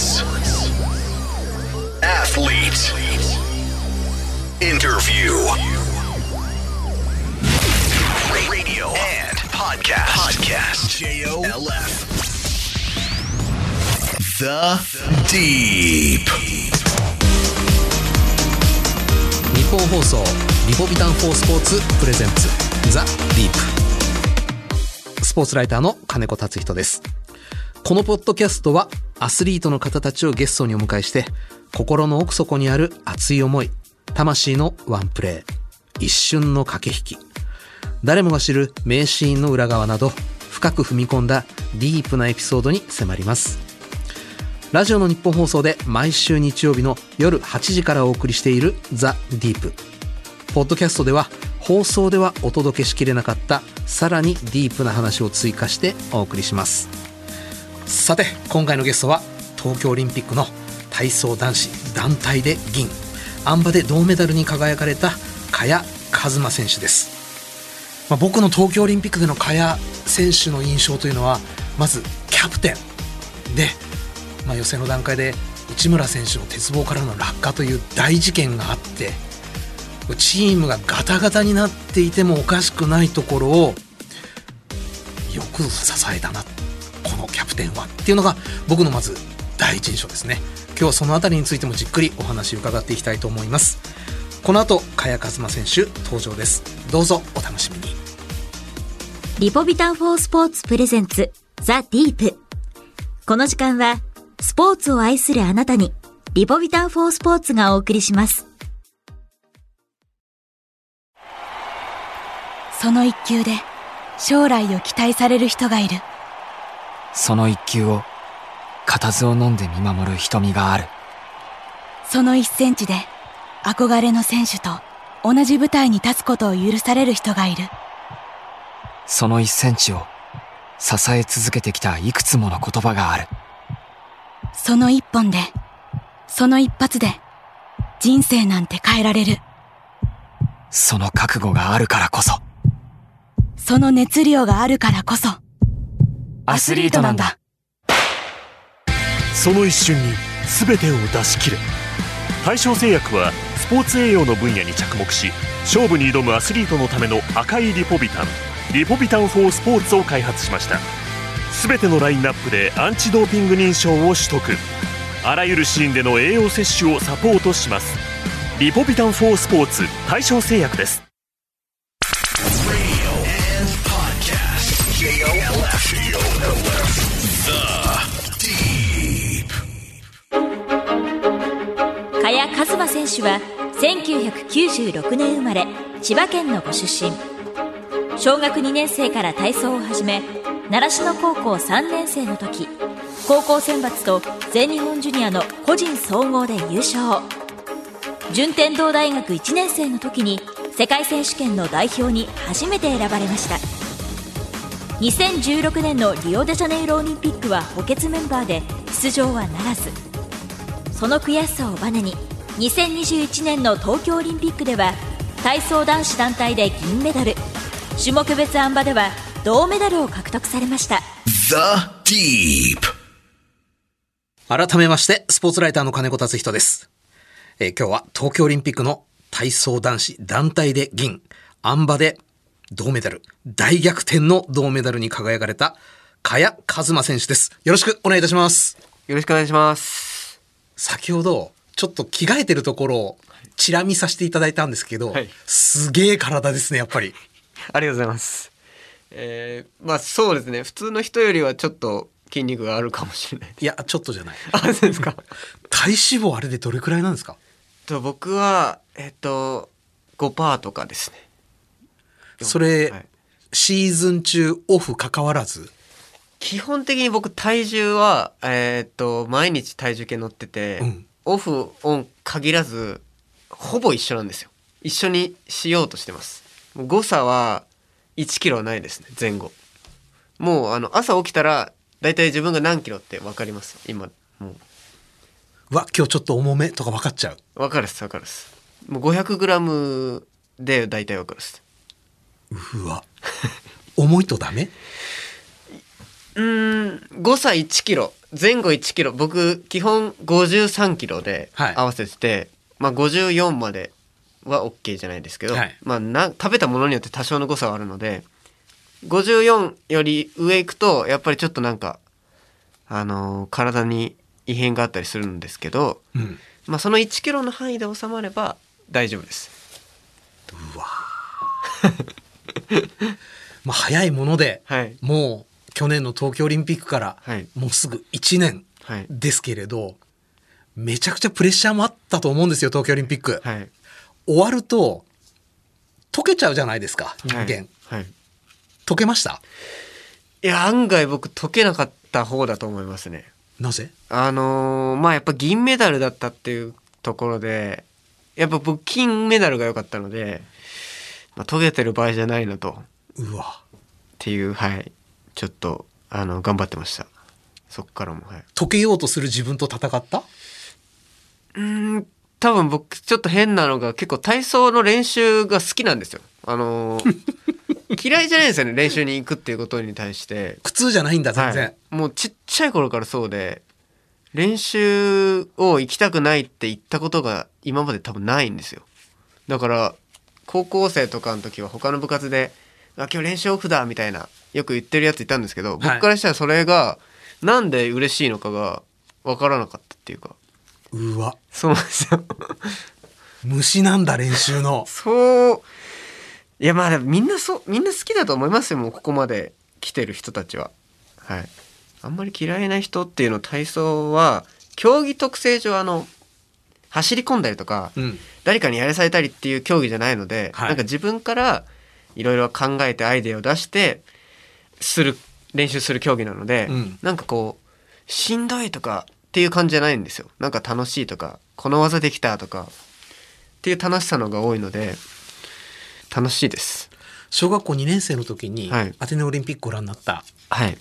Sports. Athlete. Interview. Radio and podcast. Podcast. J-O-L-F. The Deep. 日本放送リポビタン4スポーツプレゼンツザ・ディープスポーツライターの金子達人ですこのポッドキャストはアスリートの方たちをゲストにお迎えして心の奥底にある熱い思い魂のワンプレー一瞬の駆け引き誰もが知る名シーンの裏側など深く踏み込んだディープなエピソードに迫ります。ラジオの日本放送で毎週日曜日の夜8時からお送りしているザ・ディープ。ポッドキャストでは放送ではお届けしきれなかったさらにディープな話を追加してお送りします。さて今回のゲストは東京オリンピックの体操男子団体で銀あん馬で銅メダルに輝かれた萱和磨選手です、まあ、僕の東京オリンピックでの萱選手の印象というのはまずキャプテンで、まあ、予選の段階で内村選手の鉄棒からの落下という大事件があってチームがガタガタになっていてもおかしくないところをよく支えたな。このキャプテンはっていうのが僕のまず第一印象ですね。今日はそのあたりについてもじっくりお話伺っていきたいと思います。この後萱和磨選手登場です。どうぞお楽しみに。リポビタン4スポーツプレゼンツザ・ディープ。この時間はスポーツを愛するあなたにリポビタン4スポーツがお送りします。その一球で将来を期待される人がいるその一球を固唾を飲んで見守る瞳がある。その一センチで憧れの選手と同じ舞台に立つことを許される人がいる。その一センチを支え続けてきたいくつもの言葉がある。その一本でその一発で人生なんて変えられる。その覚悟があるからこそ。その熱量があるからこそアスリートなんだ。その一瞬に全てを出し切れ大正製薬はスポーツ栄養の分野に着目し勝負に挑むアスリートのための赤いリポビタンリポビタン4スポーツを開発しました。全てのラインナップでアンチドーピング認証を取得。あらゆるシーンでの栄養摂取をサポートします。リポビタン4スポーツ大正製薬です。Deep. 萱和磨選手は1996年生まれ千葉県のご出身。小学2年生から体操を始め習志野高校3年生の時高校選抜と全日本ジュニアの個人総合で優勝。順天堂大学1年生の時に世界選手権の代表に初めて選ばれました。2016年のリオデジャネイロオリンピックは補欠メンバーで出場はならず。その悔しさをバネに2021年の東京オリンピックでは体操男子団体で銀メダル種目別あん馬では銅メダルを獲得されました The Deep. 改めましてスポーツライターの金子達人です、えー今日は東京オリンピックの体操男子団体で銀あん馬で銅メダル大逆転の銅メダルに輝かれた萱和磨選手ですよろしくお願いいたしますよろしくお願いします。先ほどちょっと着替えてるところをチラ見させていただいたんですけど、はいすげえ体ですねやっぱりありがとうございます。えー、まあそうですね。普通の人よりはちょっと筋肉があるかもしれない。いやちょっとじゃない あ、そうですか。体脂肪あれでどれくらいなんですか？と僕はえっと5%とかですね。それ、はいシーズン中オフ関わらず？基本的に僕体重はえっと毎日体重計乗ってて、うんオフオン限らずほぼ一緒なんですよ。一緒にしようとしてます。誤差は1キロはないですね前後。もうあの朝起きたらだいたい自分が何キロって分かります今もう。わ今日ちょっと重めとか分かっちゃう。分かるっす分かるっす。もう 500g で大体分かるっす。うわ。重いとダメ？うーん誤差1キロ。前後1キロ。僕基本53キロではい。合わせてて、まあ54までは OK じゃないですけど、はい。まあな食べたものによって多少の誤差はあるので54より上行くとやっぱりちょっとなんかあのー体に異変があったりするんですけど、うん。まあ、その1キロの範囲で収まれば大丈夫です。まあ早いもので、はい。もう去年の東京オリンピックからはい。もうすぐ1年はい。ですけれど、めちゃくちゃプレッシャーもあったと思うんですよ東京オリンピック。はい。終わると溶けちゃうじゃないですか人間、はい、はい溶けました？いや案外僕解けなかった方だと思いますね。なぜ？あのーまあやっぱ銀メダルだったっていうところでやっぱ僕金メダルが良かったので、まあ、解けてる場合じゃないなと。っうわ。ていうはいちょっとあの頑張ってました。そっからもはい。溶けようとする自分と戦った？うーん多分僕ちょっと変なのが結構体操の練習が好きなんですよ。あのー 嫌いじゃないんですよね練習に行くっていうことに対して。苦痛じゃないんだ全然、はい、もうちっちゃい頃からそうで練習を行きたくないって言ったことが今まで多分ないんですよ。だから高校生とかの時は他の部活で「あ今日練習オフだ」みたいなよく言ってるやついたんですけど、僕からしたらそれがなんで嬉しいのかが分からなかったっていうか。うわ。そうなんですよ。虫なんだ練習の。そう。いやまあみんなそうみんな好きだと思いますよもうここまで来てる人たちは。はい。あんまり嫌いな人っていうの体操は競技特性上あの走り込んだりとか、うん。誰かにやらされたりっていう競技じゃないので、はい。なんか自分からいろいろ考えてアイデアを出してする練習する競技なので、うん。なんかこうしんどいとかっていう感じじゃないんですよ。なんか楽しいとかこの技できたとかっていう楽しさのが多いので楽しいです。小学校2年生の時にはい。アテネオリンピックご覧になった。はい。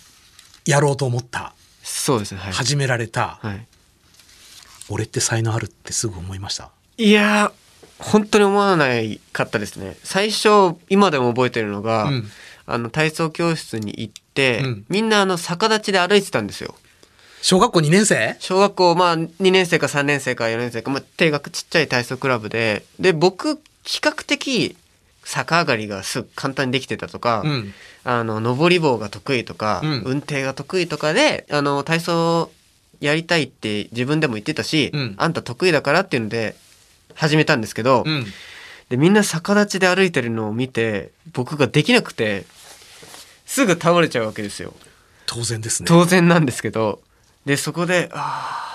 やろうと思った。そうです。ねはい、始められた、はい、俺って才能あるってすぐ思いました。いやー本当に思わないかったですね。最初今でも覚えてるのが、うん。あの体操教室に行って、うん。みんなあの逆立ちで歩いてたんですよ。小学校2年生？小学校まあ2年生か3年生か4年生か、まあ、定額ちっちゃい体操クラブで。で僕比較的逆上がりがすぐ簡単にできてたとか、うん。あの上り棒が得意とか、うん。運転が得意とかであの体操やりたいって自分でも言ってたし、うん。あんた得意だからっていうので始めたんですけど、うん。でみんな逆立ちで歩いてるのを見て僕ができなくてすぐ倒れちゃうわけですよ。当然ですね。当然なんですけどでそこであ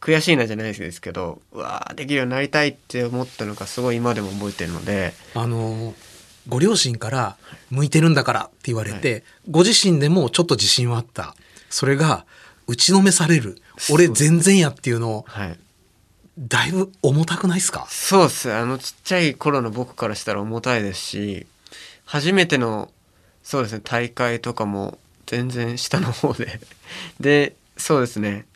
ー悔しいなじゃないですけどうわーできるようになりたいって思ったのがすごい今でも覚えてるのであのご両親から向いてるんだからって言われて、ご自身でもちょっと自信はあった。それが打ちのめされる。俺全然やっていうのをはいだいぶ重たくないですか？そうっす。あのちっちゃい頃の僕からしたら重たいですし初めてのそうですね大会とかも全然下の方で。でそうですね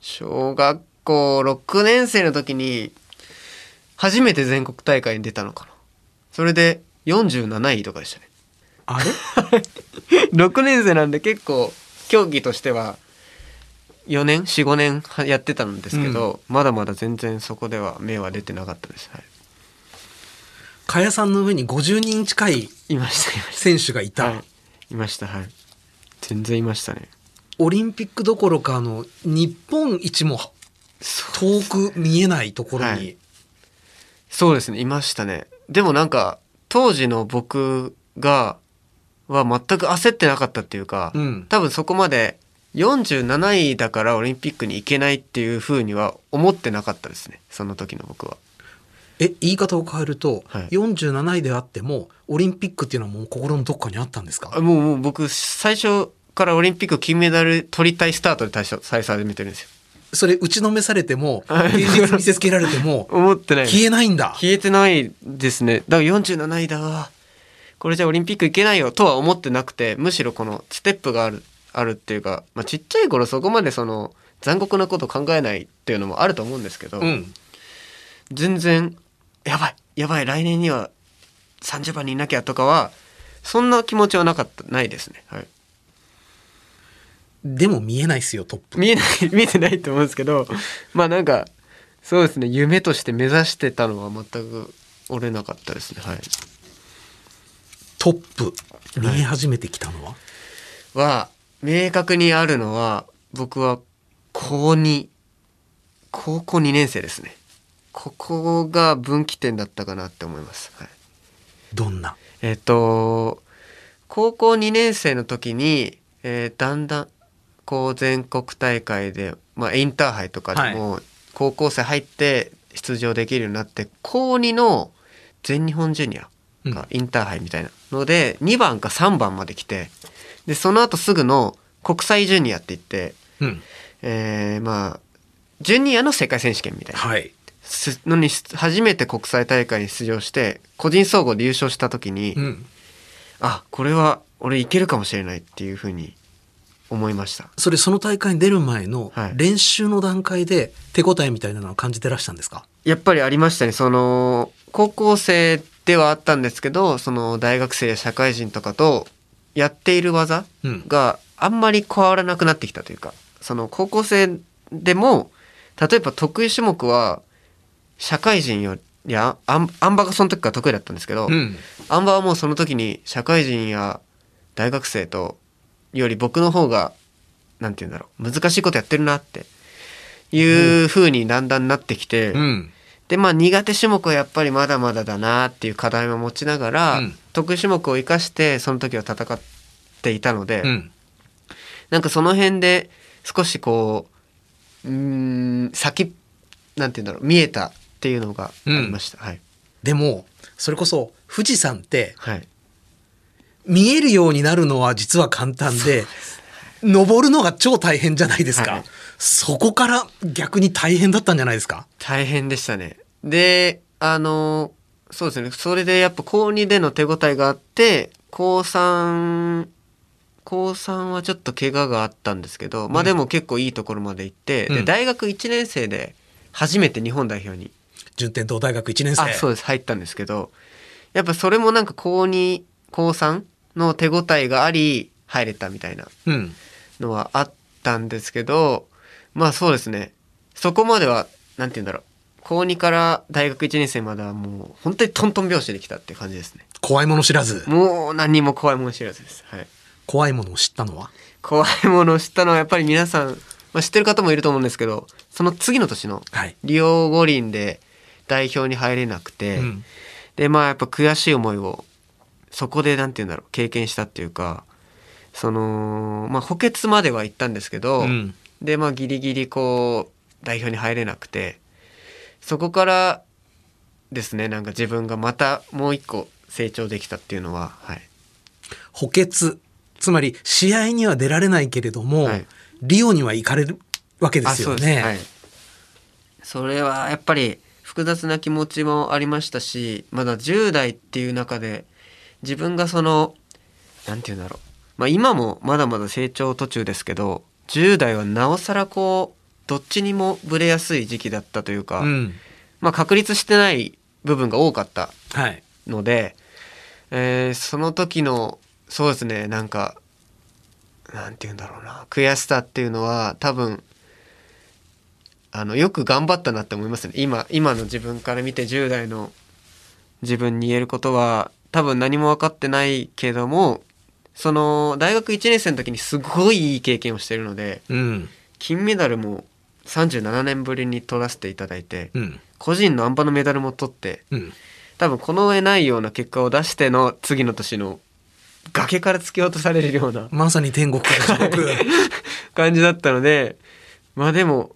小学校6年生の時に初めて全国大会に出たのかな。それで47位とかでしたね。あれ？6年生なんで結構競技としては4年？45年はやってたんですけど、まだまだ全然そこでは目は出てなかったです、はい、加谷さんの上に50人近いいましたいました。選手がいた、はい、いましたはい。全然いましたね。オリンピックどころかあの日本一も遠く見えないところに、はい。そうですね。いましたね。でもなんか当時の僕がは全く焦ってなかったっていうか、うん。多分そこまで47位だからオリンピックに行けないっていうふうには思ってなかったですね。その時の僕は。え言い方を変えると、はい。47位であってもオリンピックっていうのはもう心のどっかにあったんですか？あもうもう僕最初からオリンピック金メダル取りたいスタートで最初最初始めてるんですよ。それ打ちのめされても はい。現実見せつけられても思ってない消えないんだ。消えてないですね。だから47位だわ。これじゃオリンピック行けないよとは思ってなくてむしろこのステップがあるあるっていうか、まあ、ちっちゃい頃そこまでその残酷なこと考えないっていうのもあると思うんですけど、うん。全然やばいやばい来年には30番にいなきゃとかはそんな気持ちはなかったないですね。はい。でも見えないですよ、トップ。見えない 見えてないと思うんですけどまあなんかそうですね夢として目指してたのは全く折れなかったですね。はい。トップ、見え始めてきたのは、は明確にあるのは僕は高2高校2年生ですね。ここが分岐点だったかなって思います、はい、どんな？えっ、と高校2年生の時に、えーだんだんこう全国大会で、まあ、インターハイとかでも高校生入って出場できるようになって高2の全日本ジュニアがインターハイみたいなので2番か3番まで来てでその後すぐの国際ジュニアって言って、うん。えーまあジュニアの世界選手権みたいなはい。すのに初めて国際大会に出場して個人総合で優勝した時に、うん。あこれは俺いけるかもしれないっていうふうに思いましたそれ、その大会に出る前のはい練習の段階で手応えみたいなのは感じてらしたんですか？やっぱりありましたねその高校生ではあったんですけどその大学生や社会人とかとやっている技うん。があんまり変わらなくなってきたというかその高校生でも例えば得意種目は社会人よりやあんあん馬がその時から得意だったんですけど、うん。あん馬はもうその時に社会人や大学生とより僕の方がなんて言うんだろう難しいことやってるなっていう風にだんだんなってきて、うん。でまあ苦手種目はやっぱりまだまだだなっていう課題も持ちながら、うん。得意種目を生かしてその時は戦っていたので、うん。なんかその辺で少しこううーん先なんて言うんだろう見えたっていうのがありました、はい。でも、それこそ富士山ってはい。見えるようになるのは実は簡単で、登るのが超大変じゃないですか。はいそこから逆に大変だったんじゃないですか？大変でしたね。であのそうですね。それでやっぱ高2での手応えがあって高3高3はちょっと怪我があったんですけど、まあでも結構いいところまで行って、うん。で大学1年生で初めて日本代表に。順天堂大学1年生。あそうです。入ったんですけどやっぱそれもなんか高2高3の手応えがあり入れたみたいなうん。のはあったんですけどまあそうですね。そこまではなんて言うんだろう。高2から大学1年生まではもう本当にトントン拍子できたって感じですね。怖いもの知らず。もう何にも怖いもの知らずです。はい。怖いものを知ったのは？怖いものを知ったのはやっぱり皆さん、まあ、知ってる方もいると思うんですけどその次の年のはい。リオ五輪で代表に入れなくて、うん。でまあやっぱ悔しい思いをそこでなんて言うんだろう。経験したっていうかそのまあ補欠までは行ったんですけど、うんでまあギリギリこう代表に入れなくてそこからですねなんか自分がまたもう一個成長できたっていうのははい。補欠。つまり、試合には出られないけれども、はい。リオには行かれるわけですよね。はい、それはやっぱり複雑な気持ちもありましたしまだ10代っていう中で自分がそのなんて言うんだろう、まあ、今もまだまだ成長途中ですけど10代はなおさらこうどっちにもぶれやすい時期だったというか、うん。まあ、確立してない部分が多かったはい。ので、えーその時のそうですねなんかなんて言うんだろうな悔しさっていうのは多分あのよく頑張ったなって思いますね今今の自分から見て10代の自分に言えることは多分何も分かってないけどもその大学1年生の時にすごいいい経験をしてるのでうん。金メダルも37年ぶりに取らせていただいてうん。個人のあん馬のメダルも取ってうん。多分この上ないような結果を出しての次の年の崖から突き落とされるような まさに天国から地獄。感じだったのでまあでも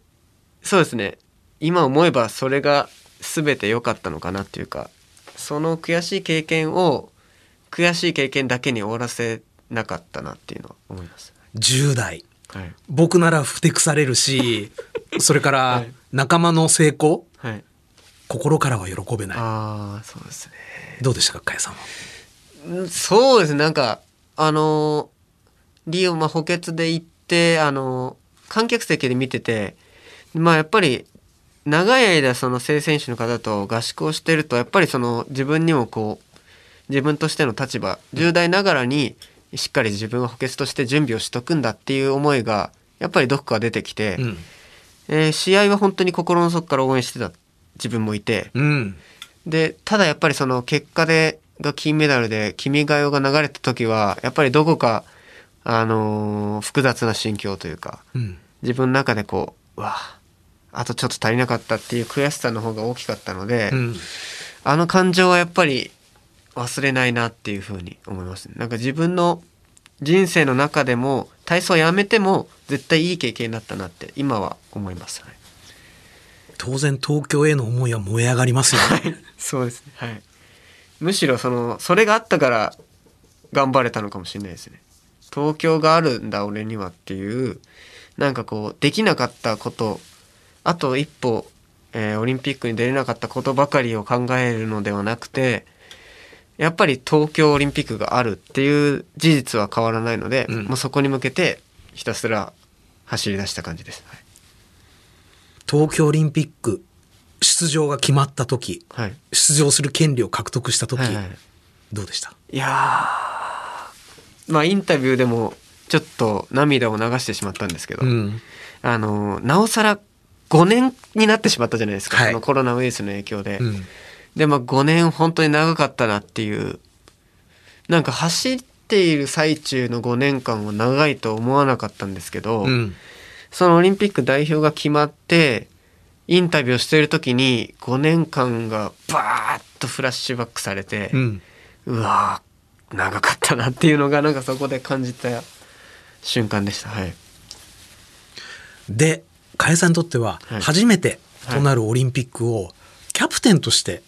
そうですね今思えばそれが全て良かったのかなっていうかその悔しい経験を悔しい経験だけに終わらせなかったなっていうのは思います。10代。はい、僕ならふてくされるし、それからはい仲間の成功、はい、心からは喜べない。ああそうですねどうでしたか、かやさんは？うんそうですねなんかあのリオ、まあ、補欠で行ってあの観客席で見ててまあやっぱり長い間その正選手の方と合宿をしてるとやっぱりその自分にもこう自分としての立場10代ながらにしっかり自分は補欠として準備をしとくんだっていう思いがやっぱりどこか出てきて、うん。えー試合は本当に心の底から応援してた自分もいて、うん。でただやっぱりその結果でが金メダルで「君が代」が流れた時はやっぱりどこか、あのー複雑な心境というかうん。自分の中でこううわあとちょっと足りなかったっていう悔しさの方が大きかったので、うん。あの感情はやっぱり忘れないなっていうふうに思いますねなんか自分の人生の中でも体操をやめても絶対いい経験だったなって今は思います、はい当然東京への思いは燃え上がりますよね。そうですね。はい。むしろそのそれがあったから頑張れたのかもしれないですね。東京があるんだ俺にはっていうなんかこうできなかったことあと一歩、えーオリンピックに出れなかったことばかりを考えるのではなくてやっぱり東京オリンピックがあるっていう事実は変わらないので、うんもうそこに向けてひたすら走り出した感じです。東京オリンピック出場が決まった時、はい。はい出場する権利を獲得した時、はいはいどうでした？いやーまあインタビューでもちょっと涙を流してしまったんですけど、うん。あのなおさら5年になってしまったじゃないですか、はいそのコロナウイルスの影響で。うん。でまあ5年本当に長かったなっていうなんか走っている最中の5年間は長いと思わなかったんですけど、うん。そのオリンピック代表が決まってインタビューをしている時に5年間がバーッとフラッシュバックされて。うん。うわー長かったなっていうのがなんかそこで感じた瞬間でしたはいで、加谷さんにとってははい初めてとなるオリンピックをキャプテンとして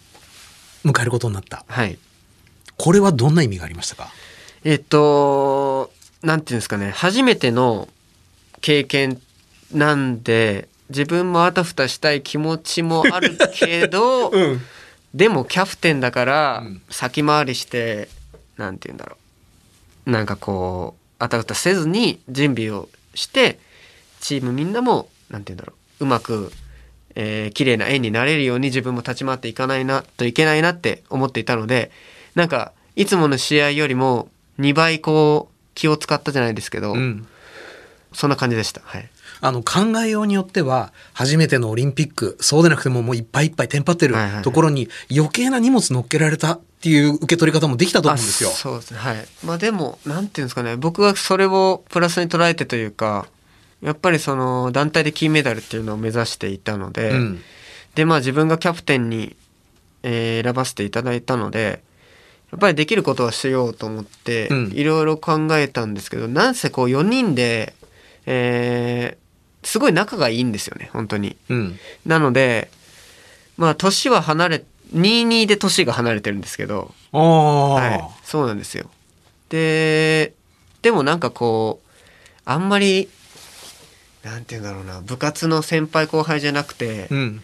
迎えることになった。はい。これはどんな意味がありましたか？えっとなんていうんですかね。初めての経験なんで自分もあたふたしたい気持ちもあるけど、ん。でもキャプテンだからうん。先回りしてなんて言うんだろう。なんかこうあたふたせずに準備をしてチームみんなもなんて言うんだろう。うまく、えー綺麗な円になれるように自分も立ち回っていかないなといけないなって思っていたのでなんかいつもの試合よりも2倍こう気を使ったじゃないですけど、うん。そんな感じでした。はいあの考えようによっては初めてのオリンピックそうでなくてももういっぱいいっぱいテンパってるところに余計な荷物乗っけられたっていう受け取り方もできたと思うんですよあ。そうですねはいまあでもなんていうんですかね僕はそれをプラスに捉えてというかやっぱりその団体で金メダルっていうのを目指していたので、うんでまあ自分がキャプテンに、えー選ばせていただいたのでやっぱりできることはしようと思ってうんいろいろ考えたんですけど、なんせこう4人で、えーすごい仲がいいんですよね本当に。うんなのでまあ年は離れ22で年が離れてるんですけどはい、そうなんですよ。で、でもなんかこう、あんまり、なんて言うんだろうな、部活の先輩後輩じゃなくて、うん。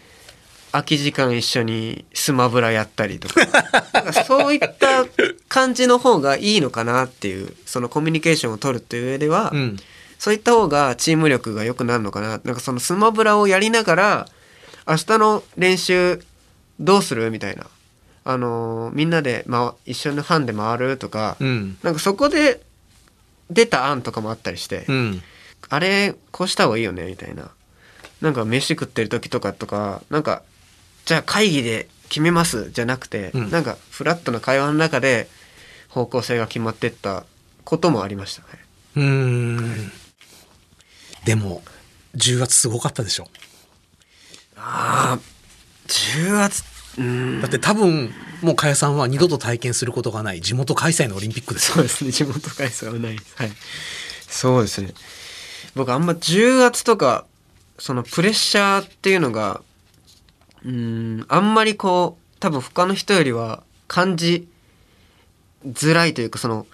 空き時間一緒にスマブラやったりとか、そういった感じの方がいいのかなっていう、そのコミュニケーションを取るっていう上では、うん。そういった方がチーム力が良くなるのかな。なんかそのスマブラをやりながら、明日の練習どうするみたいな。あのーみんなで、ま、一緒の班で回るとか、うん。なんかそこで出た案とかもあったりして、うんあれこうした方がいいよねみたいな。なんか飯食ってる時とかとか、なんか、じゃあ会議で決めますじゃなくて、うんなんかフラットな会話の中で方向性が決まってったこともありましたね。うーんでも10月すごかったでしょああ、10月、うーんだって多分もう加谷さんは二度と体験することがない地元開催のオリンピックですよそうですね、地元開催はない。はい。そうですね。僕あんま10月とか、そのプレッシャーっていうのが、うーん、あんまりこう、多分他の人よりは感じづらいというか、その、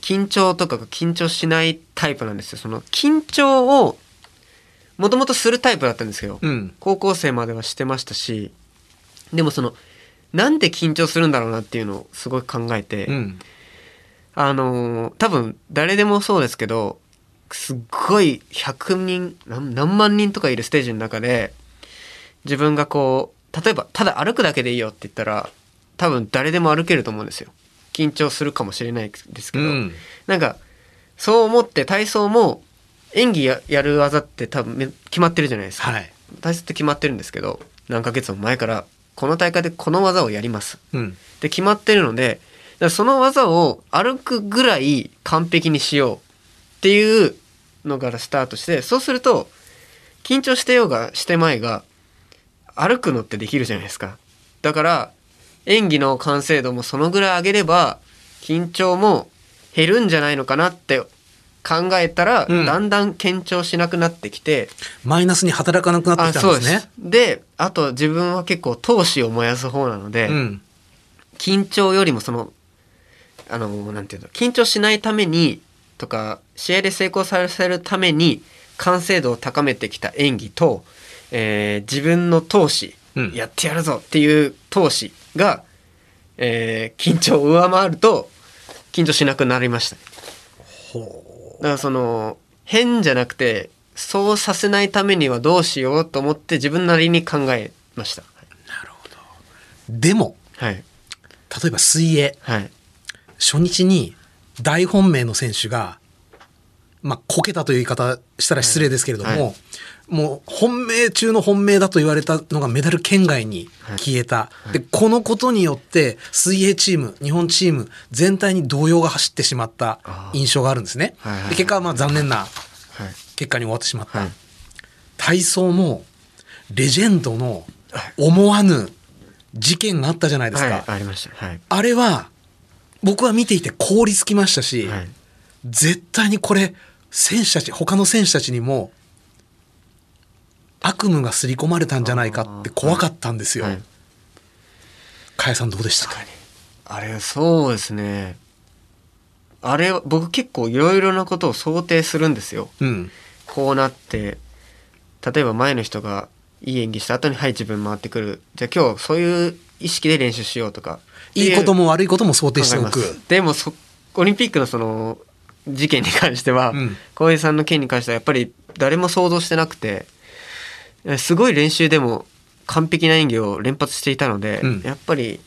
緊張とかが緊張しないタイプなんですよ。その、緊張を、もともとするタイプだったんですけど、うん。高校生まではしてましたし、でもその、なんで緊張するんだろうなっていうのをすごい考えて、うん。あのー多分誰でもそうですけどすっごい100人何何万人とかいるステージの中で自分がこう例えばただ歩くだけでいいよって言ったら多分誰でも歩けると思うんですよ。緊張するかもしれないですけど、うん。なんかそう思って体操も演技ややる技って多分め決まってるじゃないですか、はい。体操って決まってるんですけど何ヶ月も前からこの大会でこの技をやります。うん。で決まってるのでその技を歩くぐらい完璧にしようっていうのからスタートしてそうすると緊張してようがしてまいが歩くのってできるじゃないですかだから演技の完成度もそのぐらい上げれば緊張も減るんじゃないのかなって考えたら、うんだんだん緊張しなくなってきて、マイナスに働かなくなってきたんですね。であと自分は結構闘志を燃やす方なので、うん。緊張よりもそのあのなんていうの緊張しないためにとか試合で成功させるために完成度を高めてきた演技と、えー自分の闘志、うん。やってやるぞっていう闘志が、えー緊張を上回ると緊張しなくなりました。ねだからその変じゃなくてそうさせないためにはどうしようと思って自分なりに考えました。でも、はい。例えば水泳、はい。初日に大本命の選手が、まあ、こけたという言い方したら失礼ですけれども、はい。はいもう本命中の本命だと言われたのがメダル圏外に消えた。で、このことによって水泳チーム、日本チーム全体に動揺が走ってしまった印象があるんですね。はいはいはい。で結果はまあ残念なはい。結果に終わってしまった。はい。体操もレジェンドの思わぬ事件があったじゃないですか。はい、ありました。はい。あれは僕は見ていて凍りつきましたし、はい。絶対にこれ選手たち他の選手たちにも悪夢が刷り込まれたんじゃないかって怖かったんですよ。はい。さんどうでしたか？あれそうですね。あれ僕結構いろいろなことを想定するんですよ。うん。こうなって例えば前の人がいい演技した後にはい自分回ってくる。じゃあ今日そういう意識で練習しようとか。いいことも悪いことも想定しておく。でもそオリンピックのその事件に関してはうん。浩平、さんの件に関してはやっぱり誰も想像してなくてえすごい練習でも完璧な演技を連発していたので、うん。やっぱり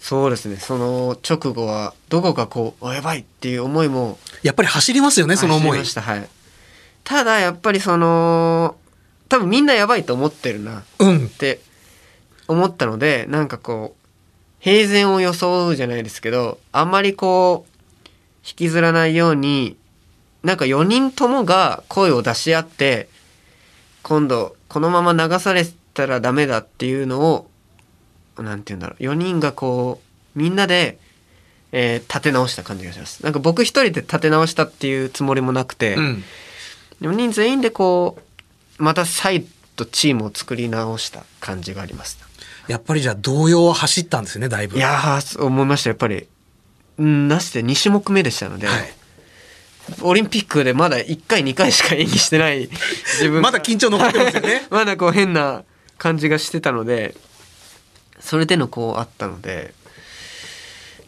そうですねその直後はどこかこうあやばいっていう思いもやっぱり走りますよね、その思い。はい。ただやっぱりその多分みんなやばいと思ってるなうん。っ。て思ったのでなんかこう平然を装うじゃないですけどあんまりこう引きずらないようになんか4人ともが声を出し合って今度このまま流されたらダメだっていうのをなんて言うんだろう4人がこうみんなで、えー立て直した感じがしますなんか僕一人で立て直したっていうつもりもなくて、うん。4人全員でこうまた再度チームを作り直した感じがありますやっぱりじゃあ動揺は走ったんですね、だいぶ。いや思いましたやっぱり。うんなして2種目目でしたので、はい。オリンピックでまだ1回2回しか演技してない自分が。まだ緊張残ってますよね。まだこう変な感じがしてたのでそれでのこうあったので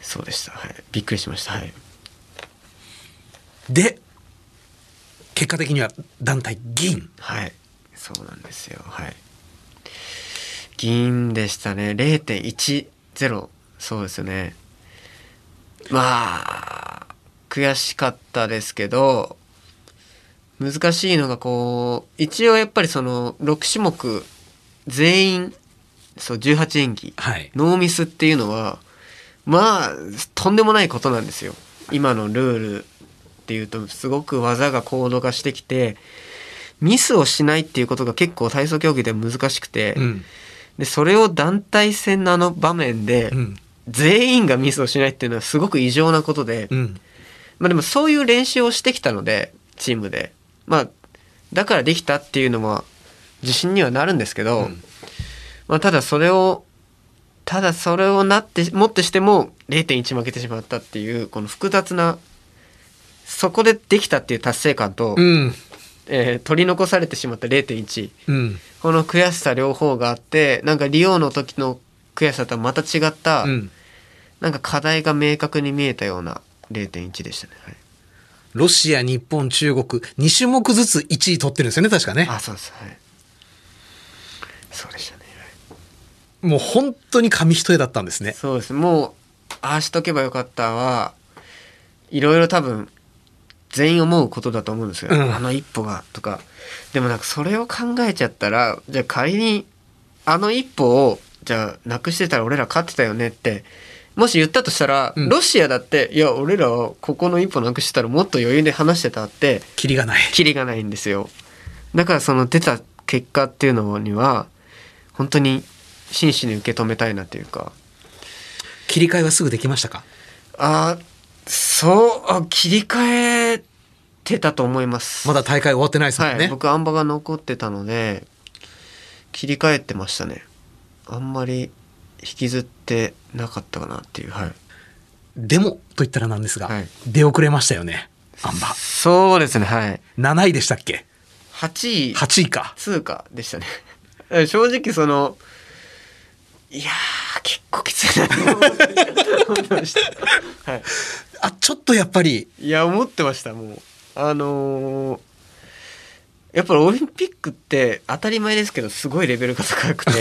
そうでしたはい。びっくりしましたはい。で、結果的には団体銀。はい。そうなんですよはい銀でしたね0.10そうですよねまあ悔しかったですけど難しいのがこう一応やっぱりその6種目全員そう18演技はい。ノーミスっていうのはまあとんでもないことなんですよ今のルールっていうとすごく技が高度化してきてミスをしないっていうことが結構体操競技では難しくて、うん。でそれを団体戦のあの場面でうん。全員がミスをしないっていうのはすごく異常なことで、うん。まあでもそういう練習をしてきたのでチームでまあだからできたっていうのも自信にはなるんですけど、うんまあただそれをただそれをなってもってしても0.1負けてしまったっていうこの複雑なそこでできたっていう達成感と、うん。えー取り残されてしまった0.1うん。この悔しさ両方があってなんかリオの時の悔しさとはまた違った、うん。なんか課題が明確に見えたような0.1でしたね。はいロシア、日本、中国、2種目ずつ1位取ってるんですよね、確かね。あそうですはいそうでしたね、もう本当に紙一重だったんですね。そうですもうああしとけばよかったはいろいろ多分全員思うことだと思うんですよ、うん。あの一歩がとか。でもなんかそれを考えちゃったらじゃあ仮にあの一歩をじゃあなくしてたら俺ら勝ってたよねってもし言ったとしたら、うん。ロシアだっていや俺らはここの一歩なくしてたらもっと余裕で話してたってキリがない。キリがないんですよ。だからその出た結果っていうのには本当に真摯に受け止めたいなっていうか。切り替えはすぐできましたか？あそうあ切り替えてたと思いますまだ大会終わってないですもんね。はい、僕あん馬が残ってたので切り替えてましたねあんまり引きずってなかったかなっていうはいでも、と言ったらなんですが、はい出遅れましたよね。あん馬。そうですねはい7位でしたっけ？8位 ?8 位か。通過でしたね 正直そのいやー結構きついなと思って ました、はい、あ、ちょっとやっぱり、いや思ってましたもうあのーやっぱりオリンピックって当たり前ですけどすごいレベルが高くて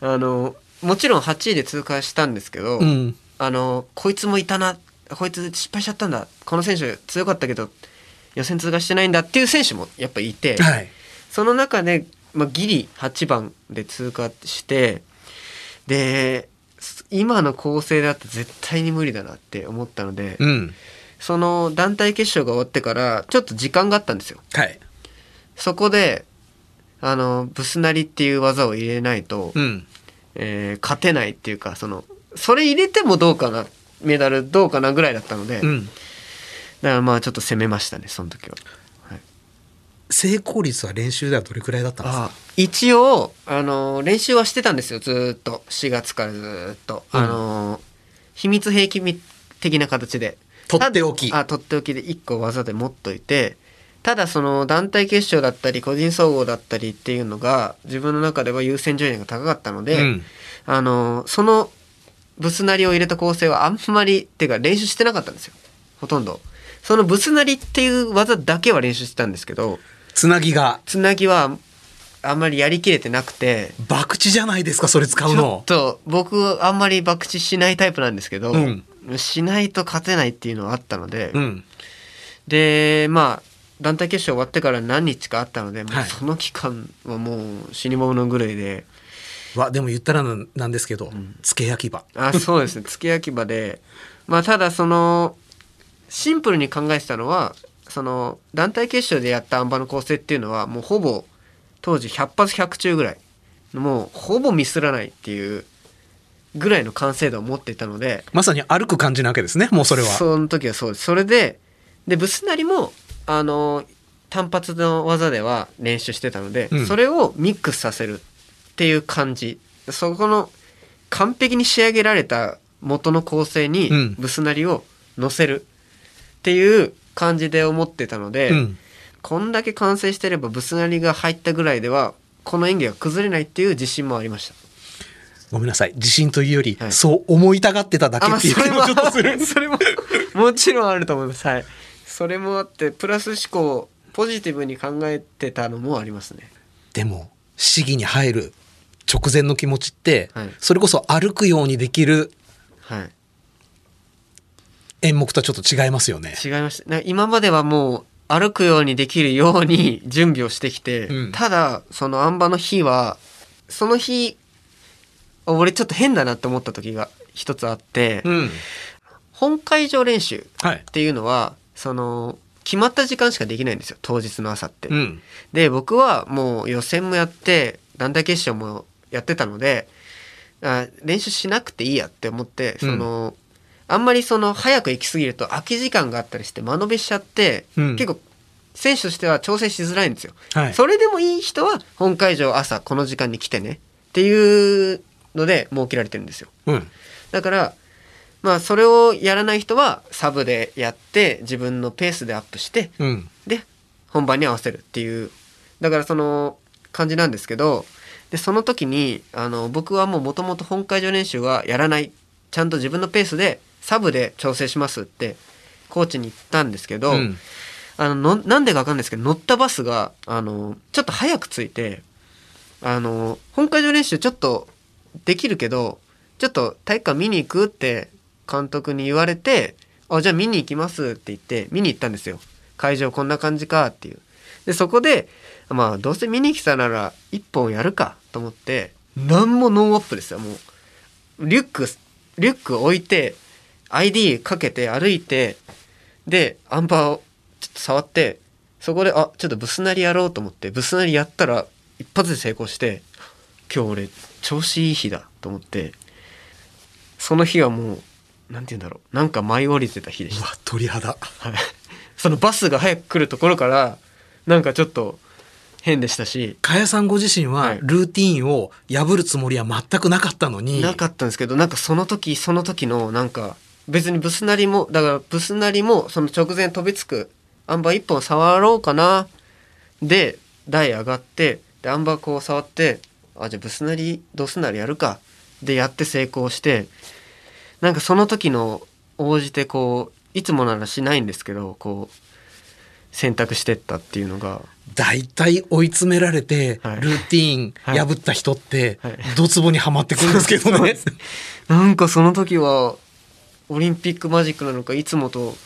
あのもちろん8位で通過したんですけど、うん。あのこいつもいたなこいつ失敗しちゃったんだこの選手強かったけど予選通過してないんだっていう選手もやっぱいて、はい。その中で、まあ、ギリ8番で通過してで今の構成だと絶対に無理だなって思ったので、うん。その団体決勝が終わってからちょっと時間があったんですよ。はい。そこであのブスナリっていう技を入れないと、うん。えー勝てないっていうかそのそれ入れてもどうかなメダルどうかなぐらいだったので、だかうん。らまあちょっと攻めましたねその時は。成功率は練習ではどれくらいだったんですか？一応あの練習はしてたんですよずーっと4月からずーっと、うんあの秘密兵器的な形でとっておき。たあとっておきで1個技で持っといてただその団体決勝だったり個人総合だったりっていうのが自分の中では優先順位が高かったので、うん。あのそのブスナリを入れた構成はあんまりっていうか練習してなかったんですよ。ほとんど。そのブスナリっていう技だけは練習してたんですけどつなぎが、つなぎはあんまりやりきれてなくて博打じゃないですか、それ使うちょっの。と僕あんまり博打しないタイプなんですけど、うんしないと勝てないっていうのはあったので、うん。でまあ団体決勝終わってから何日かあったので、もうはい。その期間はもう死に物のぐらいで。わ、でも言ったらなんですけど、付け焼き場。あそうですね。付け焼き場で。まあただそのシンプルに考えてたのはその団体決勝でやったあん馬の構成っていうのはもうほぼ当時100発100中ぐらい。もうほぼミスらないっていうぐらいの完成度を持っていたのでまさに歩く感じなわけですね、もうそれは。その時はそうですそれででブスナリもあの単発の技では練習してたので、うんそれをミックスさせるっていう感じそこの完璧に仕上げられた元の構成にうんブスナリを乗せるっていう感じで思ってたので、うん。こんだけ完成してればブスナリが入ったぐらいではこの演技が崩れないっていう自信もありました。ごめんなさい。自信というより、はい。そう思いたがってただけっていう気ももちょっとする。それももちろんあると思います。はい。それもあってプラス思考ポジティブに考えてたのもありますね。でも、試技に入る直前の気持ちって、はい。それこそ歩くようにできるはい。演目とはちょっと違いますよね。違いましたな今まではもう歩くようにできるように準備をしてきて、うん。ただそのあん馬の日はその日あ俺ちょっと変だなって思った時が一つあって、うん。本会場練習はいっ。ていうのはその決まった時間しかできないんですよ当日の朝って。うん。で僕はもう予選もやって団体決勝もやってたのであ練習しなくていいやって思ってその、あんまりその早く行き過ぎると空き時間があったりして間延びしちゃって、うん結構選手としては調整しづらいんですよ。はい。それでもいい人は本会場朝この時間に来てねっていうので設けられてるんですよ。うん。だからまあそれをやらない人はサブでやって自分のペースでアップしてうん。で本番に合わせるっていうだからその感じなんですけどでその時にあの僕はもうもともと本会場練習はやらないちゃんと自分のペースでサブで調整しますってコーチに言ったんですけど、うんあののなんでかわかんないですけど乗ったバスがあのちょっと早く着いてあの本会場練習ちょっとできるけどちょっと体育館見に行くって監督に言われて「あじゃあ見に行きます」って言って見に行ったんですよ。会場こんな感じかっていう。でそこでまあどうせ見に来たなら1本やるかと思って何もノンアップですよ。もうリュックリュック置いて ID かけて歩いてでアンバーをちょっと触ってそこであちょっとブスなりやろうと思ってブスなりやったら一発で成功して今日俺調子いい日だと思ってその日はもうなんて言うんだろう。なんか舞い降りてた日でした。うわ鳥肌。はい、そのバスが早く来るところからなんかちょっと変でしたし。かやさんご自身ははい。ルーティーンを破るつもりは全くなかったのに、なかったんですけどなんかその時その時のなんか別にブスなりもだからブスなりもその直前飛びつくアンバー一本触ろうかなで台上がってでアンバーこう触ってあじゃあブスなりドスなりやるか。でやって成功してなんかその時の応じてこういつもならしないんですけどこう選択してったっていうのが。大体追い詰められて、はい。ルーティーンはい。破った人って、はい。ドツボにはまってくるんですけどね。なんかその時はオリンピックマジックなのかいつもと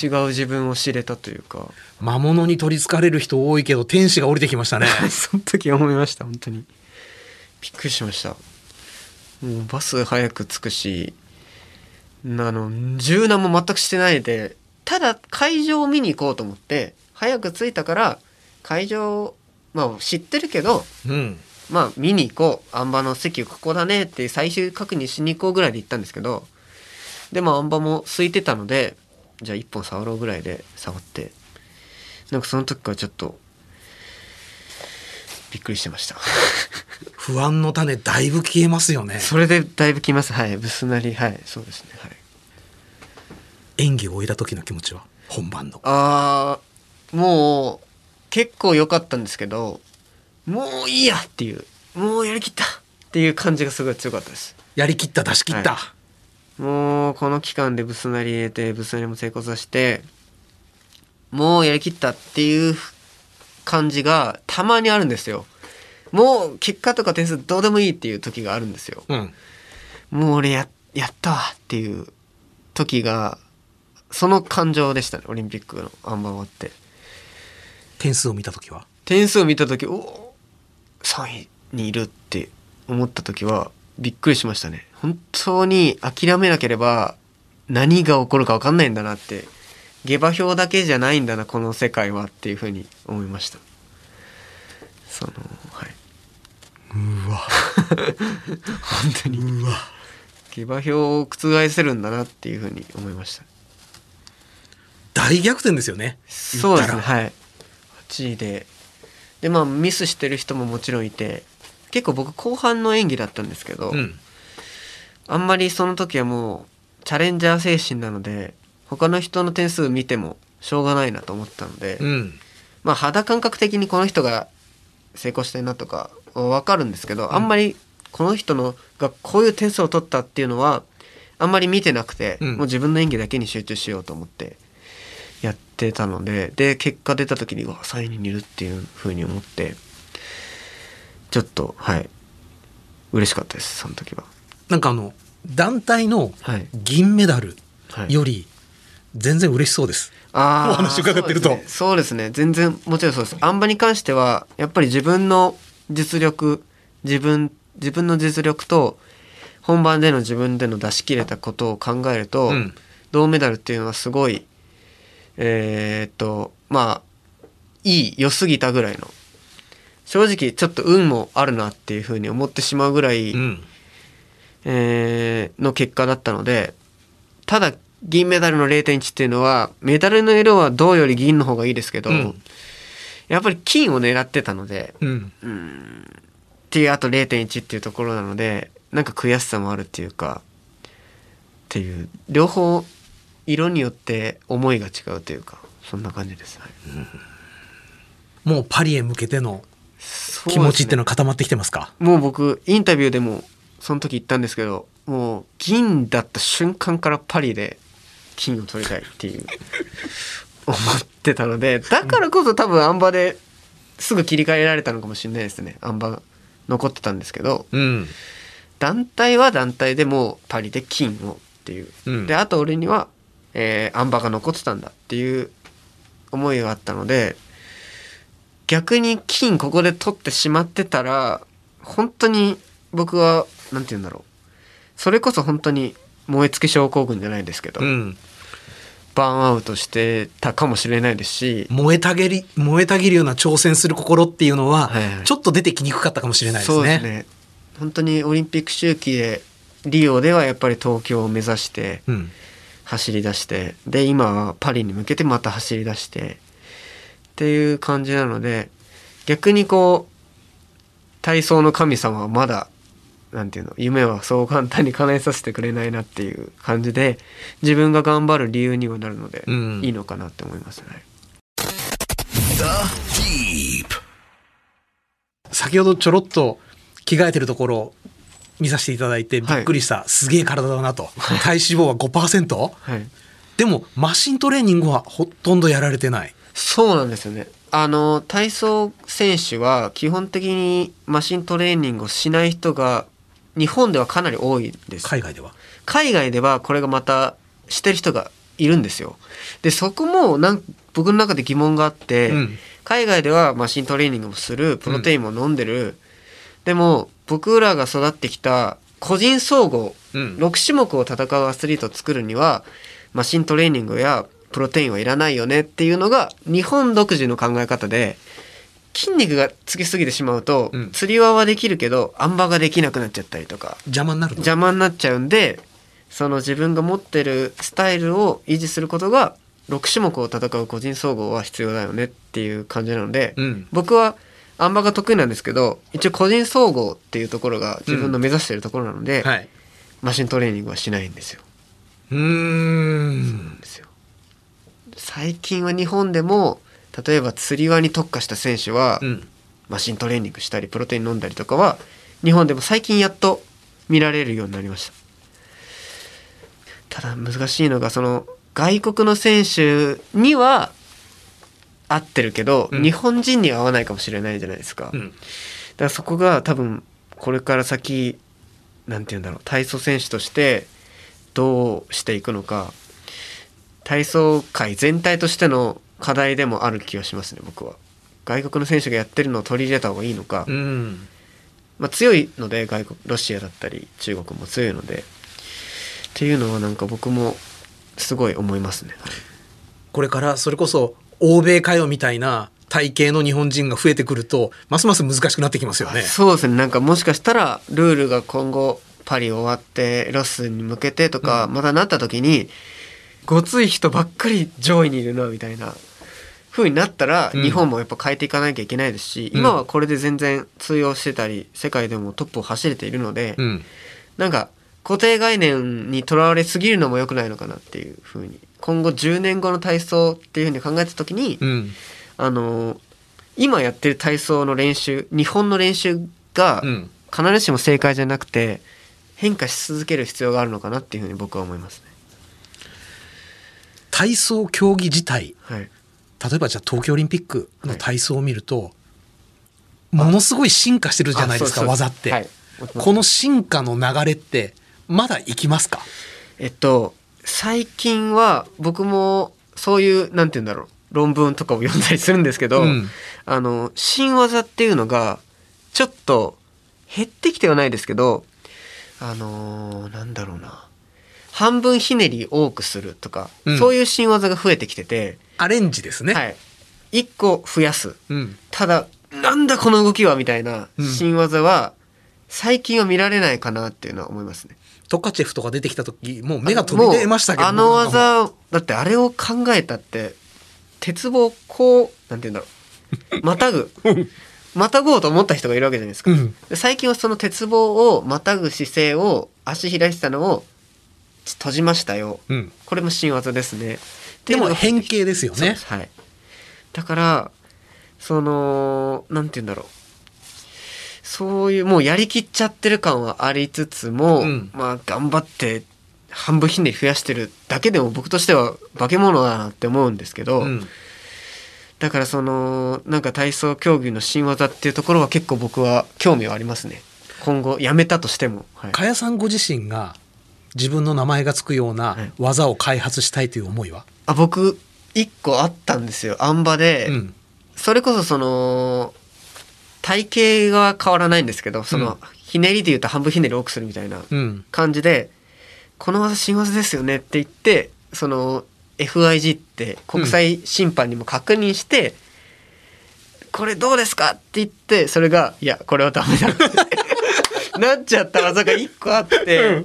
違う自分を知れたというか。魔物に取りつかれる人多いけど天使が降りてきましたね。その時思いました本当にびっくりしましたもうバス早く着くしあの柔軟も全くしてないでただ会場を見に行こうと思って早く着いたから会場まあ知ってるけどうん。まあ見に行こう。アンバの席ここだねって最終確認しに行こうぐらいで行ったんですけど、でもアンバも空いてたので、じゃあ一本触ろうぐらいで触って、なんかその時からちょっと、びっくりしてました。不安の種だいぶ消えますよね。それでだいぶきます。はい。ブスなり、はい。そうですね。はい。演技を終えた時の気持ちは？本番の。あー、もう、結構良かったんですけど、もういいやっていう、もうやりきったっていう感じがすごい強かったです。やりきった出し切った。はもうこの期間でブスなり入れてブスなりも成功させてもうやりきったっていう感じがたまにあるんですよもう結果とか点数どうでもいいっていう時があるんですよ。うん。もう俺ややったわっていう時がその感情でしたねオリンピックのあんま終わって。点数を見た時は？点数を見た時お3位にいるって思った時はびっくりしましたね。本当に諦めなければ何が起こるか分かんないんだなって下馬評だけじゃないんだなこの世界はっていうふうに思いました。そのはいうわ。本当にうわ。下馬評を覆せるんだなっていうふうに思いました大逆転ですよね。そうですねはい8位ででまあミスしてる人ももちろんいて結構僕後半の演技だったんですけど、うん。あんまりその時はもうチャレンジャー精神なので他の人の点数見てもしょうがないなと思ったので、うん。まあ肌感覚的にこの人が成功したいなとかは分かるんですけど、あんまりこの人のがこういう点数を取ったっていうのはあんまり見てなくて、うん。もう自分の演技だけに集中しようと思ってやってたのでで結果出た時にうわ3位にいるっていう風に思ってちょっとはい嬉しかったですその時は。なんかあの、団体のはい。銀メダルはい。より全然嬉しそうです。あーお話伺ってると。そうですね。そうですね。全然もちろんそうです。あん馬に関してはやっぱり自分の実力自分自分の実力と本番での自分での出し切れたことを考えると、うん銅メダルっていうのはすごいえーっとまあいい良すぎたぐらいの正直ちょっと運もあるなっていうふうに思ってしまうぐらい、うん。えーの結果だったのでただ銀メダルの0.1っていうのはメダルの色は銅より銀の方がいいですけど、うんやっぱり金を狙ってたのでうん。っていうあと0.1っていうところなのでなんか悔しさもあるっていうかっていう両方色によって思いが違うというかそんな感じです、はい。もうパリへ向けての気持ちっていうのは固まってきてますか？もう僕インタビューでもその時言ったんですけどもう銀だった瞬間からパリで金を取りたいっていう 思ってたのでだからこそ多分あん馬ですぐ切り替えられたのかもしれないですねあん馬残ってたんですけどうん。団体は団体でもうパリで金をっていう、うんであと俺には、えー、あん馬が残ってたんだっていう思いがあったので逆に金ここで取ってしまってたら本当に僕はなんて言うんだろうそれこそ本当に燃え尽き症候群じゃないですけど、うん。バーンアウトしてたかもしれないですし燃えたぎり、燃えたぎるような挑戦する心っていうのははいはい、ちょっと出てきにくかったかもしれないですね。そうですね本当にオリンピック周期でリオではやっぱり東京を目指してうん。走り出してで今はパリに向けてまた走り出してっていう感じなので逆にこう体操の神様はまだなんていうの夢はそう簡単に叶えさせてくれないなっていう感じで自分が頑張る理由にはなるので、うんいいのかなって思いますね。The Deep. 先ほどちょろっと着替えてるところを見させていただいてびっくりした、すげえ体だなと体脂肪は 5%? はいでもマシントレーニングはほとんどやられてないそうなんですよね。あの体操選手は基本的にマシントレーニングをしない人が日本ではかなり多いです。海外では？海外ではこれがまたしてる人がいるんですよ。でそこもなん僕の中で疑問があって、うん。海外ではマシントレーニングもするプロテインも飲んでる、でも僕らが育ってきた個人総合、うん。6種目を戦うアスリートを作るにはマシントレーニングやプロテインはいらないよねっていうのが日本独自の考え方で筋肉がつきすぎてしまうと、うん。釣り輪はできるけどあん馬ができなくなっちゃったりとか。邪魔になるの？邪魔になっちゃうんでその自分が持ってるスタイルを維持することが6種目を戦う個人総合は必要だよねっていう感じなので、うん。僕はあん馬が得意なんですけど一応個人総合っていうところが自分の目指してるところなので、はい。マシントレーニングはしないんですよ。うーんですよ。最近は日本でも例えば釣り輪に特化した選手は、うん。マシントレーニングしたりプロテイン飲んだりとかは日本でも最近やっと見られるようになりました。ただ難しいのがその外国の選手には合ってるけど、うん。日本人には合わないかもしれないじゃないですか、うん。だからそこが多分これから先なんて言うんだろう体操選手としてどうしていくのか。体操界全体としての課題でもある気がしますね僕は。外国の選手がやってるのを取り入れた方がいいのか、うん。まあ、強いので外国ロシアだったり中国も強いので。っていうのはなんか僕もすごい思いますね。これからそれこそ欧米かよみたいな体型の日本人が増えてくるとますます難しくなってきますよね。そうですね。なんかもしかしたらルールが今後パリ終わってロスに向けてとか、またなった時にごつい人ばっかり上位にいるなみたいな風になったら、うん。日本もやっぱ変えていかなきゃいけないですし、うん。今はこれで全然通用してたり世界でもトップを走れているので、うん。なんか固定概念にとらわれすぎるのも良くないのかなっていう風に。今後10年後の体操っていう風に考えた時に、うん。あの今やってる体操の練習日本の練習がうん。必ずしも正解じゃなくて変化し続ける必要があるのかなっていうふうに僕は思いますね。体操競技自体。はい、例えばじゃあ東京オリンピックの体操を見ると、ものすごい進化してるじゃないですか技って、はい。この進化の流れってまだいきますか？えっと最近は僕もそういうなんて言うんだろう論文とかを読んだりするんですけど、うん。あの新技っていうのがちょっと減ってきてはないですけどあのーなんだろうな。半分ひねり多くするとか、うん。そういう新技が増えてきてて、アレンジですね、はい、1個増やす。うん、ただなんだこの動きはみたいなうん。新技は最近は見られないかなっていうのは思いますね。トカチェフとか出てきた時もう目が飛び出ましたけどあの技だってあれを考えたって鉄棒をこうなんて言うんだろう。またぐ。またごうと思った人がいるわけじゃないですか、うん。で最近はその鉄棒をまたぐ姿勢を足開いてたのを閉じましたよ。うん、これも新技ですねでも変形形ですよね。はい。だからそのなんて言うんだろう。そういうもうやりきっちゃってる感はありつつも、うん。まあ頑張って半分ひねり増やしてるだけでも僕としては化け物だなって思うんですけど、うん。だからそのなんか体操競技の新技っていうところは結構僕は興味はありますね。今後やめたとしても、はい。加谷さんご自身が自分の名前がつくような技を開発したいという思いは、あ僕一個あったんですよあん馬で、うん。それこそその体型は変わらないんですけどその、うんひねりで言うと半分ひねり多くするみたいなうん。感じで「この技新技ですよね」って言ってその FIG って国際審判にも確認して「これどうですか?」って言ってそれが「いやこれはダメだ」って なっちゃった技が一個あって、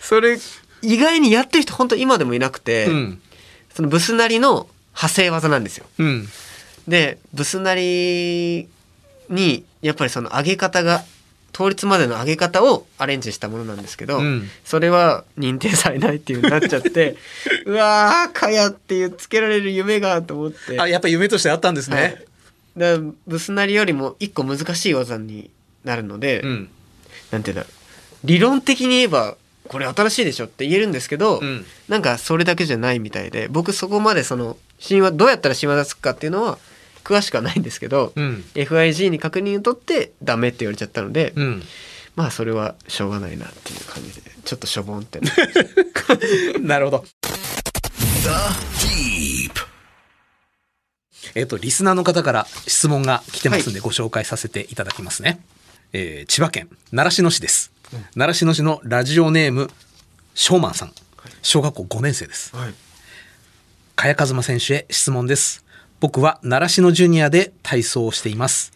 それ意外にやってる人本当今でもいなくて、うん。そのブスなりの派生技なんですよ。うん。でブスなりにやっぱりその上げ方が倒立までの上げ方をアレンジしたものなんですけど、うんそれは認定されないっていう風になっちゃって うわーかやっていうつけられる夢がと思ってあ、やっぱ夢としてあったんですはいね。だからブスなりよりも一個難しい技になるので、うん。なんていうんだろう理論的に言えばこれ新しいでしょって言えるんですけど、うんなんかそれだけじゃないみたいで僕そこまでその神話どうやったら神話つくかっていうのは詳しくはないんですけど、うん FIG に確認を取ってダメって言われちゃったので、うん。まあそれはしょうがないなっていう感じでちょっとしょぼんってな なるほど。The Deep. えっ、と、リスナーの方から質問が来てますんで、ご紹介させていただきますね。えー千葉県習志野市です。習志野市のラジオネーム、ショーマンさん。小学校5年生です。はい茅和馬選手へ質問です。僕は習志野ジュニアで体操をしています。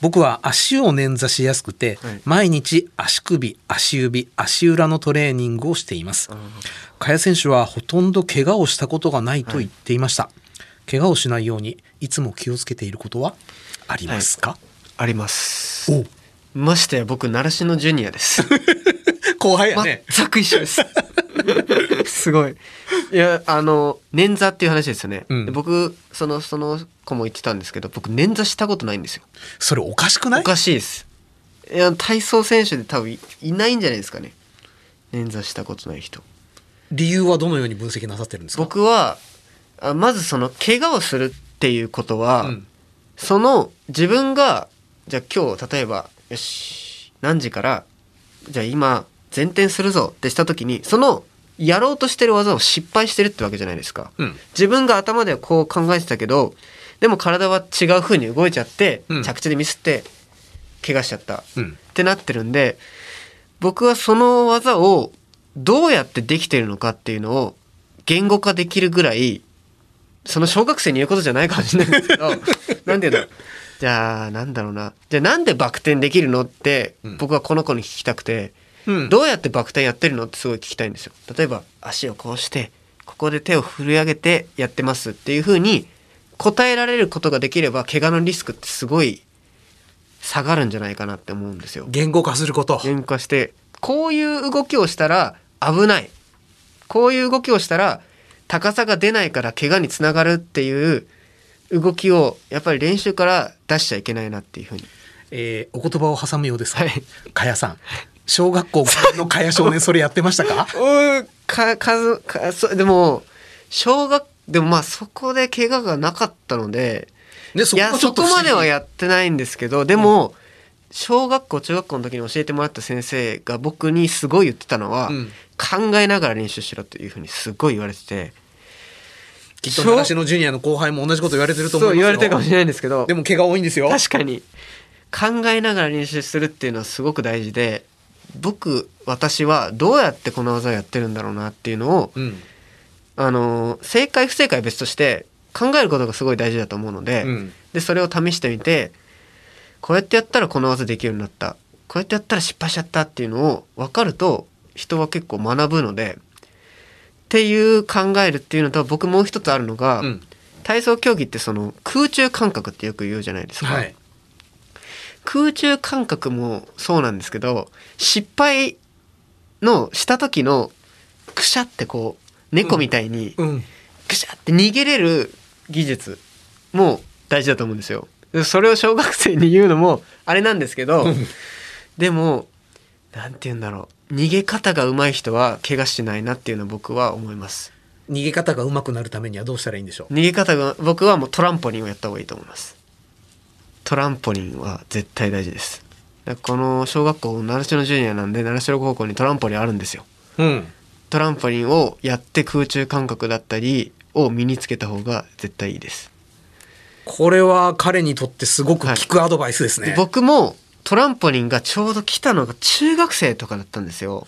僕は足を捻挫しやすくて、はい毎日足首、足指、足裏のトレーニングをしています。茅選手はほとんど怪我をしたことがないと言っていました。怪我をしないようにいつも気をつけていることはありますか、ありますおましてや僕習志野ジュニアです。後輩やね。全く一緒です。すごい。いやあの捻挫っていう話ですよね、うん。で僕そのその子も言ってたんですけど僕捻挫したことないんですよ。それおかしくない？おかしいです。いや体操選手で多分いいないんじゃないですかね。捻挫したことない人。理由はどのように分析なさってるんですか？僕はあまずその怪我をするっていうことは、うん。その自分がじゃあ今日例えばよし。何時からじゃあ今前転するぞってした時にそのやろうとしてる技を失敗してるってわけじゃないですか、うん。自分が頭ではこう考えてたけどでも体は違う風に動いちゃって、うん。着地でミスって怪我しちゃった、うん。ってなってるんで僕はその技をどうやってできてるのかっていうのを言語化できるぐらいその小学生に言うことじゃないかもしれないんですけど なんて言うんだろうじゃあなんだろうな。じゃあなんでバク転できるのってうん。僕はこの子に聞きたくて、うん。どうやってバク転やってるのってすごい聞きたいんですよ。例えば足をこうしてここで手を振り上げてやってますっていう風に答えられることができれば怪我のリスクってすごい下がるんじゃないかなって思うんですよ。言語化すること。言語化してこういう動きをしたら危ない。こういう動きをしたら高さが出ないから怪我につながるっていう動きをやっぱり練習から出しちゃいけないなっていうふうに。えーお言葉を挟むようですが、はい。かやさん、小学校のかや少年それやってましたか？うんか数かそでも小学でもまあそこで怪我がなかったのでね、いやそこまではやってないんですけどでも、小学校中学校の時に教えてもらった先生が僕にすごい言ってたのは、うん。考えながら練習しろっていうふうにすごい言われててきっと習志野ジュニアの後輩も同じこと言われてると思そういますよ。言われてるかもしれないんですけど。でも怪我多いんですよ。確かに。考えながら練習するっていうのはすごく大事で僕私はどうやってこの技をやってるんだろうなっていうのをうん。あの正解不正解は別として考えることがすごい大事だと思うので,、うん。でそれを試してみてこうやってやったらこの技できるようになった。こうやってやったら失敗しちゃったっていうのを分かると人は結構学ぶのでっていう考えるっていうのと僕もう一つあるのが、うん。体操競技ってその空中感覚ってよく言うじゃないですか。はい。空中感覚もそうなんですけど失敗のした時のくしゃってこう猫みたいにうん。くしゃって逃げれる技術も大事だと思うんですよ。でそれを小学生に言うのもあれなんですけどでもなんて言うんだろう逃げ方が上手い人は怪我しないなっていうのは僕は思います。逃げ方が上手くなるためにはどうしたらいいんでしょう？逃げ方が僕はもうトランポリンをやった方がいいと思います。トランポリンは絶対大事です。この小学校習志野ジュニアなんで習志野高校にトランポリンあるんですよ。うん。トランポリンをやって空中感覚だったりを身につけた方が絶対いいです。これは彼にとってすごく効くアドバイスですね。で僕もトランポリンがちょうど来たのが中学生とかだったんですよ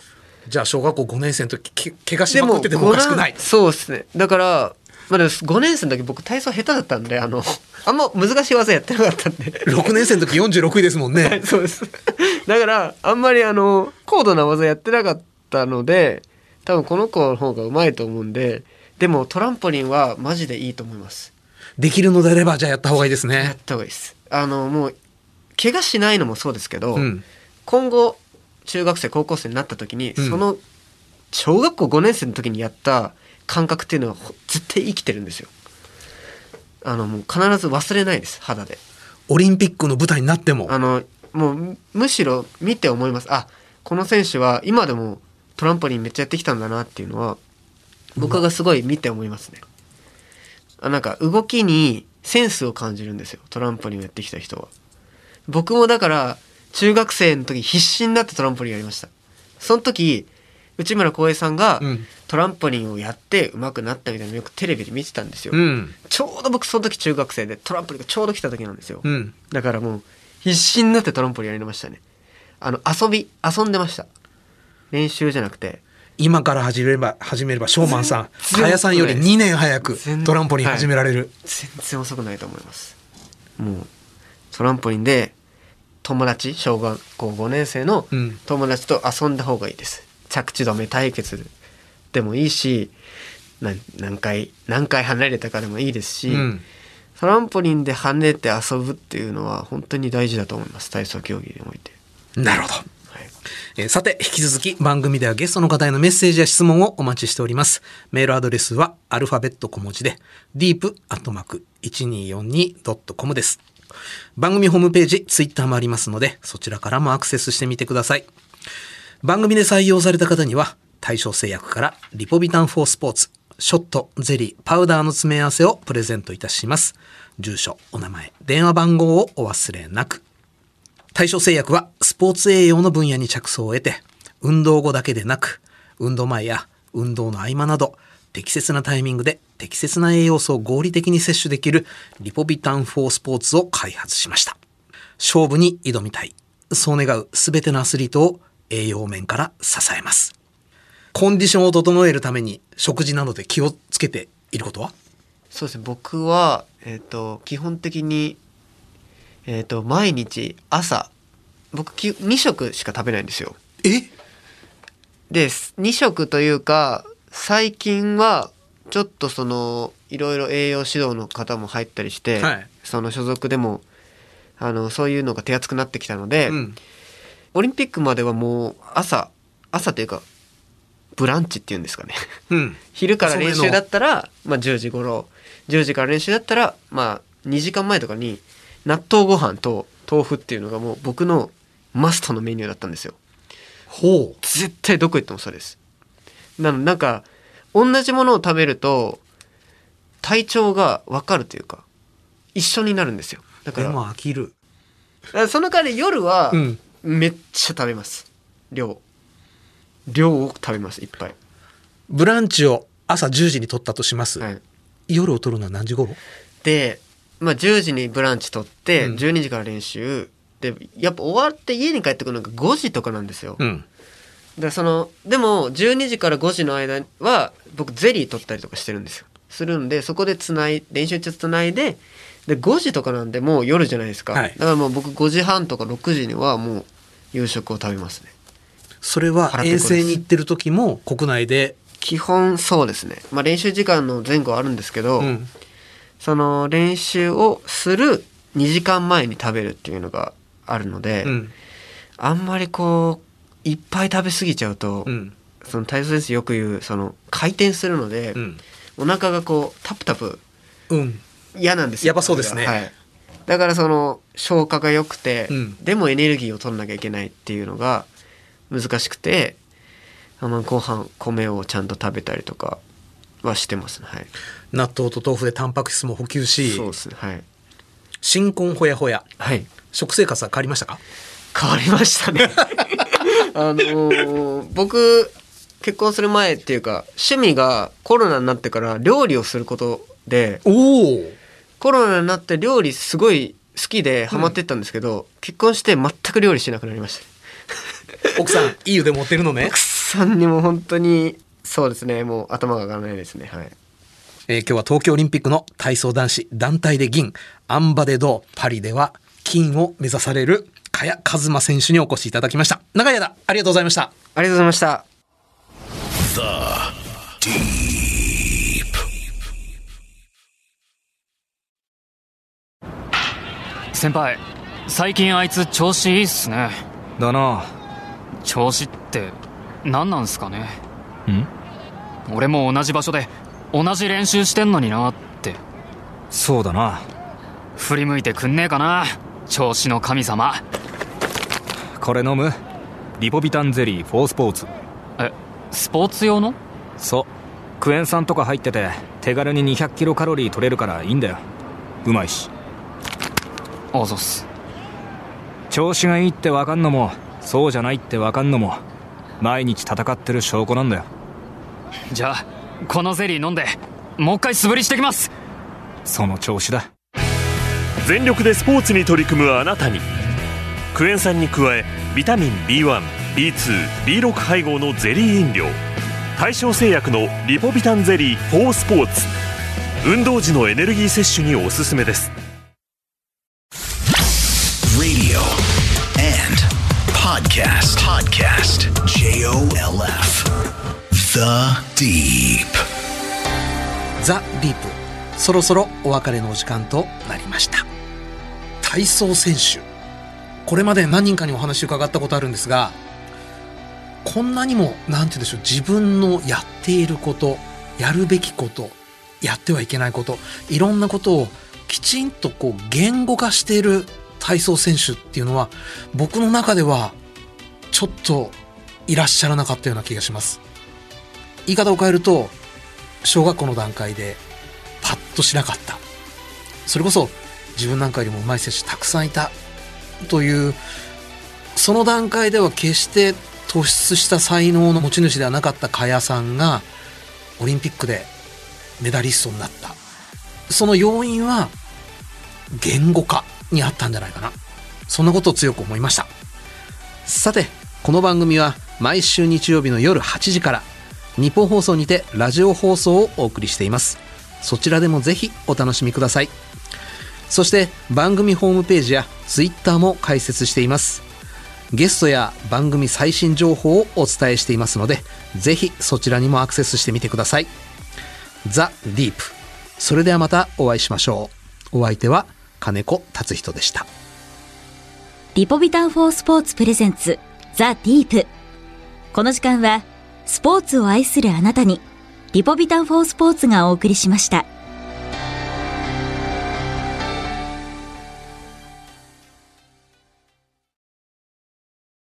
じゃあ小学校5年生の時け怪我しまくっててもおかしくないご。そうですねだからまあ、でも5年生の時僕体操下手だったんであのあんま難しい技やってなかったんで6年生の時46位ですもんね。そうですだからあんまりあの高度な技やってなかったので多分この子の方がうまいと思うんででもトランポリンはマジでいいと思いますできるのであればじゃあやった方がいいですやっね。た方がいいですあのもう怪我しないのもそうですけど、うん。今後中学生高校生になった時に、うん。その小学校5年生の時にやった感覚っていうのはほ絶対生きてるんですよ。あのもう必ず忘れないです肌で。オリンピックの舞台になっても。あのもうむむしろ見て思います。あこの選手は今でもトランポリンめっちゃやってきたんだなっていうのは僕がすごい見て思いますね。あなんか動きにセンスを感じるんですよ。トランポリンをやってきた人は僕もだから中学生の時必死になってトランポリンやりました。その時内村航平さんがうん。トランポリンをやって上手くなったみたいなのよくテレビで見てたんですよ、うん。ちょうど僕その時中学生でトランポリンがちょうど来た時なんですよ、うん。だからもう必死になってトランポリンやりましたね。あの遊び遊んでました。練習じゃなくて。今から始めれば、始めれば、ショーマンさん、全然かやさんより2年早くトランポリン始められる。全然遅くないと思います。もうトランポリンで友達小学校5年生のうん友達と遊んだ方がいいです着地止め対決でもいいし何回何回離れたかでもいいですし、うん。トランポリンで跳ねて遊ぶっていうのは本当に大事だと思います体操競技において、なるほど。はい、えーさて、引き続き番組ではゲストの方へのメッセージや質問をお待ちしております。メールアドレスはアルファベット小文字で deep.1242.com です。番組ホームページ、ツイッターもありますので、そちらからもアクセスしてみてください。番組で採用された方には、対象製薬からリポビタン4スポーツ、ショット、ゼリー、パウダーの詰め合わせをプレゼントいたします。住所、お名前、電話番号をお忘れなく。対象製薬はスポーツ栄養の分野に着想を得て、運動後だけでなく、運動前や運動の合間など、適切なタイミングで適切な栄養素を合理的に摂取できるリポビタン4スポーツを開発しました。勝負に挑みたい。そう願うすべてのアスリートを栄養面から支えます。コンディションを整えるために食事などで気をつけていることは？そうですね僕は、えー、と基本的に、えー、と毎日朝僕き2食しか食べないんですよえ？で2食というか最近はちょっとそのいろいろ栄養指導の方も入ったりして、はいその所属でもあのそういうのが手厚くなってきたので、うん。オリンピックまではもう朝朝というかブランチっていうんですかねうん。昼から練習だっったら、まあ、10時頃10時から練習だったら、まあ、2時間前とかに納豆ご飯と豆腐っていうのがもう僕のマストのメニューだったんですよほう。絶対どこ行ってもそれですなのでなんか同じものを食べると体調が分かるというか一緒になるんですよ。だかでらも飽きる。その代わり夜はうん。めっちゃ食べます。量。量を食べますいっぱい、ブランチを朝10時に取ったとします。はい、夜を取るのは何時頃？で、まあ、10時にブランチ取ってうん。12時から練習、でやっぱ終わって家に帰ってくるのが5時とかなんですよ、うん。でそのでも12時から5時の間は僕ゼリー取ったりとかしてるんですよ。するんでそこでつない練習中つないでで5時とかなんでもう夜じゃないですか、はい。だからもう僕5時半とか6時にはもう夕食を食べますね。それは遠征に行ってる時も国内で、基本そうですね、まあ、練習時間の前後はあるんですけど、うん。その練習をする2時間前に食べるっていうのがあるので、うん。あんまりこういっぱい食べ過ぎちゃうと、うん。その体操先生よく言うその回転するので、うん。お腹がこうタプタプうん。嫌なんですよ。やばそうですね。はい、だからその消化が良くて、うん。でもエネルギーを取らなきゃいけないっていうのが難しくてあのご飯米をちゃんと食べたりとかはしてますね。はい。納豆と豆腐でタンパク質も補給しそう、ですね。はい。新婚ほやほや。はい。食生活は変わりましたか？変わりましたねあのー僕結婚する前っていうか趣味がコロナになってから料理をすることでおおコロナになって料理すごい好きでハマってったんですけど、結婚して全く料理しなくなりました奥さんいい腕持ってるのね。奥さんにも本当にそうですねもう頭が上がらないですねはい。えー今日は東京オリンピックの体操男子団体で銀、アンバで銅、パリでは金を目指される萱和磨選手にお越しいただきました。長い間、ありがとうございました。ありがとうございました。Deep. 先輩最近あいつ調子いいっすね。だな。調子って何なんすかね。ん？俺も同じ場所で同じ練習してんのになって。そうだな。振り向いてくんねえかな調子の神様これ飲む？リポビタンゼリー4スポーツ。えスポーツ用の？そう。クエン酸とか入ってて手軽に200キロカロリー取れるからいいんだよ。うまいし。あざっす。調子がいいってわかんのもそうじゃないってわかんのも毎日戦ってる証拠なんだよ。じゃあこのゼリー飲んでもう一回素振りしてきます。その調子だ。全力でスポーツに取り組むあなたにクエン酸に加えビタミン B1B2B6 配合のゼリー飲料大正製薬のリポビタンゼリー4スポーツ運動時のエネルギー摂取におすすめです Radio and podcast. Podcast. J O L F. The Deep. ザ・ディープ。そろそろお別れのお時間となりました。体操選手。これまで何人かにお話伺ったことあるんですが、こんなにも、なんて言うんでしょう、自分のやっていること、やるべきこと、やってはいけないこと、いろんなことをきちんとこう言語化している体操選手っていうのは、僕の中ではちょっといらっしゃらなかったような気がします。言い方を変えると、小学校の段階でパッとしなかった。それこそ自分なんかよりも上手い選手たくさんいたという、その段階では決して突出した才能の持ち主ではなかった萱さんがオリンピックでメダリストになった。その要因は言語化にあったんじゃないかな。そんなことを強く思いました。さて、この番組は毎週日曜日の夜8時から日本放送にてラジオ放送をお送りしています。そちらでもぜひお楽しみください。そして番組ホームページやツイッターも開設しています。ゲストや番組最新情報をお伝えしていますので、ぜひそちらにもアクセスしてみてください。ザ・ディープ。それではまたお会いしましょう。お相手は金子達仁でした。リポビタンフォースポーツプレゼンツザ・ディープこの時間はスポーツを愛するあなたにリポビタンフォースポーツがお送りしました。